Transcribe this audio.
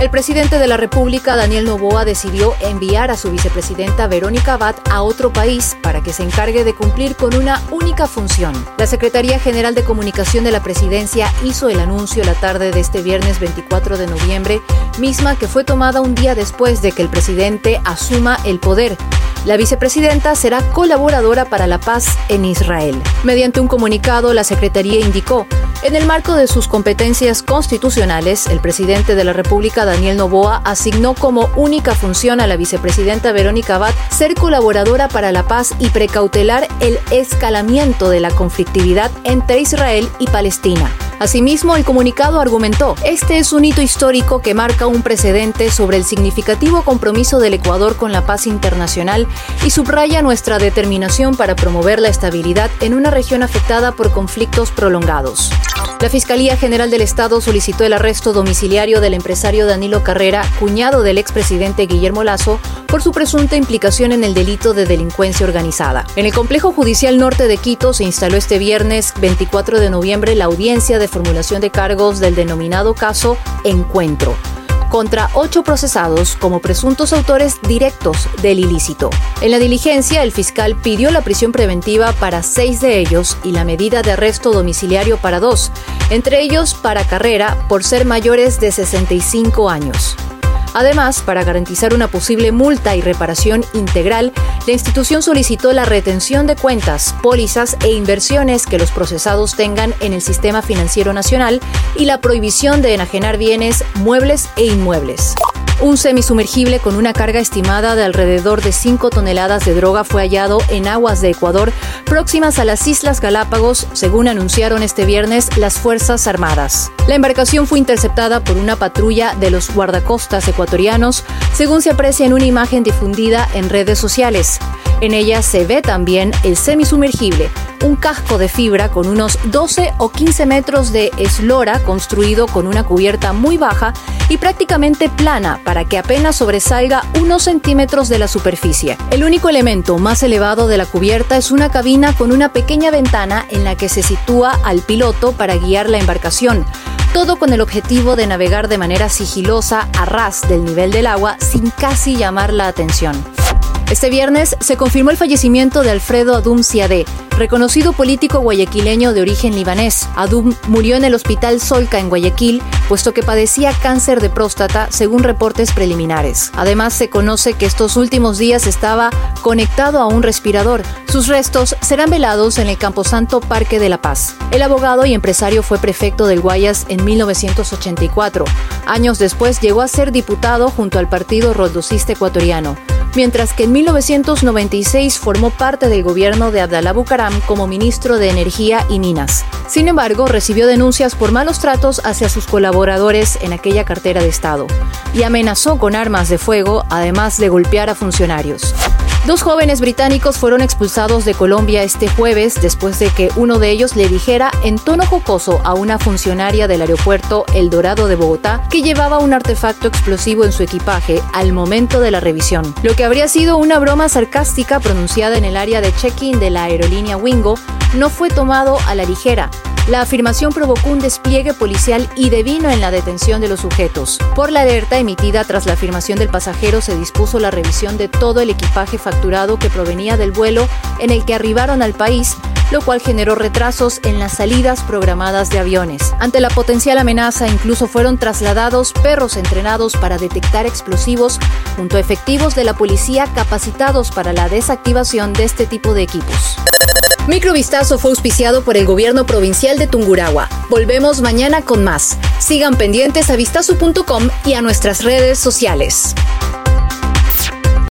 El presidente de la República, Daniel Novoa, decidió enviar a su vicepresidenta Verónica Abad a otro país para que se encargue de cumplir con una única función. La Secretaría General de Comunicación de la Presidencia hizo el anuncio la tarde de este viernes 24 de noviembre, misma que fue tomada un día después de que el presidente asuma el poder. La vicepresidenta será colaboradora para la paz en Israel. Mediante un comunicado, la Secretaría indicó, en el marco de sus competencias constitucionales, el presidente de la República, Daniel Novoa, asignó como única función a la vicepresidenta Verónica Abad ser colaboradora para la paz y precautelar el escalamiento de la conflictividad entre Israel y Palestina. Asimismo, el comunicado argumentó, este es un hito histórico que marca un precedente sobre el significativo compromiso del Ecuador con la paz internacional y subraya nuestra determinación para promover la estabilidad en una región afectada por conflictos prolongados. La Fiscalía General del Estado solicitó el arresto domiciliario del empresario Danilo Carrera, cuñado del expresidente Guillermo Lazo, por su presunta implicación en el delito de delincuencia organizada. En el Complejo Judicial Norte de Quito se instaló este viernes 24 de noviembre la audiencia de formulación de cargos del denominado caso Encuentro contra ocho procesados como presuntos autores directos del ilícito. En la diligencia, el fiscal pidió la prisión preventiva para seis de ellos y la medida de arresto domiciliario para dos, entre ellos para Carrera por ser mayores de 65 años. Además, para garantizar una posible multa y reparación integral, la institución solicitó la retención de cuentas, pólizas e inversiones que los procesados tengan en el sistema financiero nacional y la prohibición de enajenar bienes, muebles e inmuebles. Un semisumergible con una carga estimada de alrededor de 5 toneladas de droga fue hallado en aguas de Ecuador próximas a las Islas Galápagos, según anunciaron este viernes las Fuerzas Armadas. La embarcación fue interceptada por una patrulla de los guardacostas ecuatorianos, según se aprecia en una imagen difundida en redes sociales. En ella se ve también el semisumergible, un casco de fibra con unos 12 o 15 metros de eslora construido con una cubierta muy baja y prácticamente plana para que apenas sobresalga unos centímetros de la superficie. El único elemento más elevado de la cubierta es una cabina con una pequeña ventana en la que se sitúa al piloto para guiar la embarcación todo con el objetivo de navegar de manera sigilosa a ras del nivel del agua sin casi llamar la atención. Este viernes se confirmó el fallecimiento de Alfredo Adum Siadé, reconocido político guayaquileño de origen libanés. Adum murió en el Hospital Solca en Guayaquil, puesto que padecía cáncer de próstata, según reportes preliminares. Además, se conoce que estos últimos días estaba conectado a un respirador. Sus restos serán velados en el Camposanto Parque de la Paz. El abogado y empresario fue prefecto del Guayas en 1984. Años después llegó a ser diputado junto al Partido Roldosista Ecuatoriano mientras que en 1996 formó parte del gobierno de Abdalá Bucaram como ministro de Energía y Minas. Sin embargo, recibió denuncias por malos tratos hacia sus colaboradores en aquella cartera de Estado y amenazó con armas de fuego, además de golpear a funcionarios. Dos jóvenes británicos fueron expulsados de Colombia este jueves después de que uno de ellos le dijera en tono jocoso a una funcionaria del aeropuerto El Dorado de Bogotá que llevaba un artefacto explosivo en su equipaje al momento de la revisión, lo que habría sido una broma sarcástica pronunciada en el área de check-in de la aerolínea Wingo no fue tomado a la ligera, la afirmación provocó un despliegue policial y devino en la detención de los sujetos. Por la alerta emitida tras la afirmación del pasajero se dispuso la revisión de todo el equipaje facturado que provenía del vuelo en el que arribaron al país lo cual generó retrasos en las salidas programadas de aviones. Ante la potencial amenaza, incluso fueron trasladados perros entrenados para detectar explosivos junto a efectivos de la policía capacitados para la desactivación de este tipo de equipos. Microvistazo fue auspiciado por el gobierno provincial de Tungurahua. Volvemos mañana con más. Sigan pendientes a vistazo.com y a nuestras redes sociales.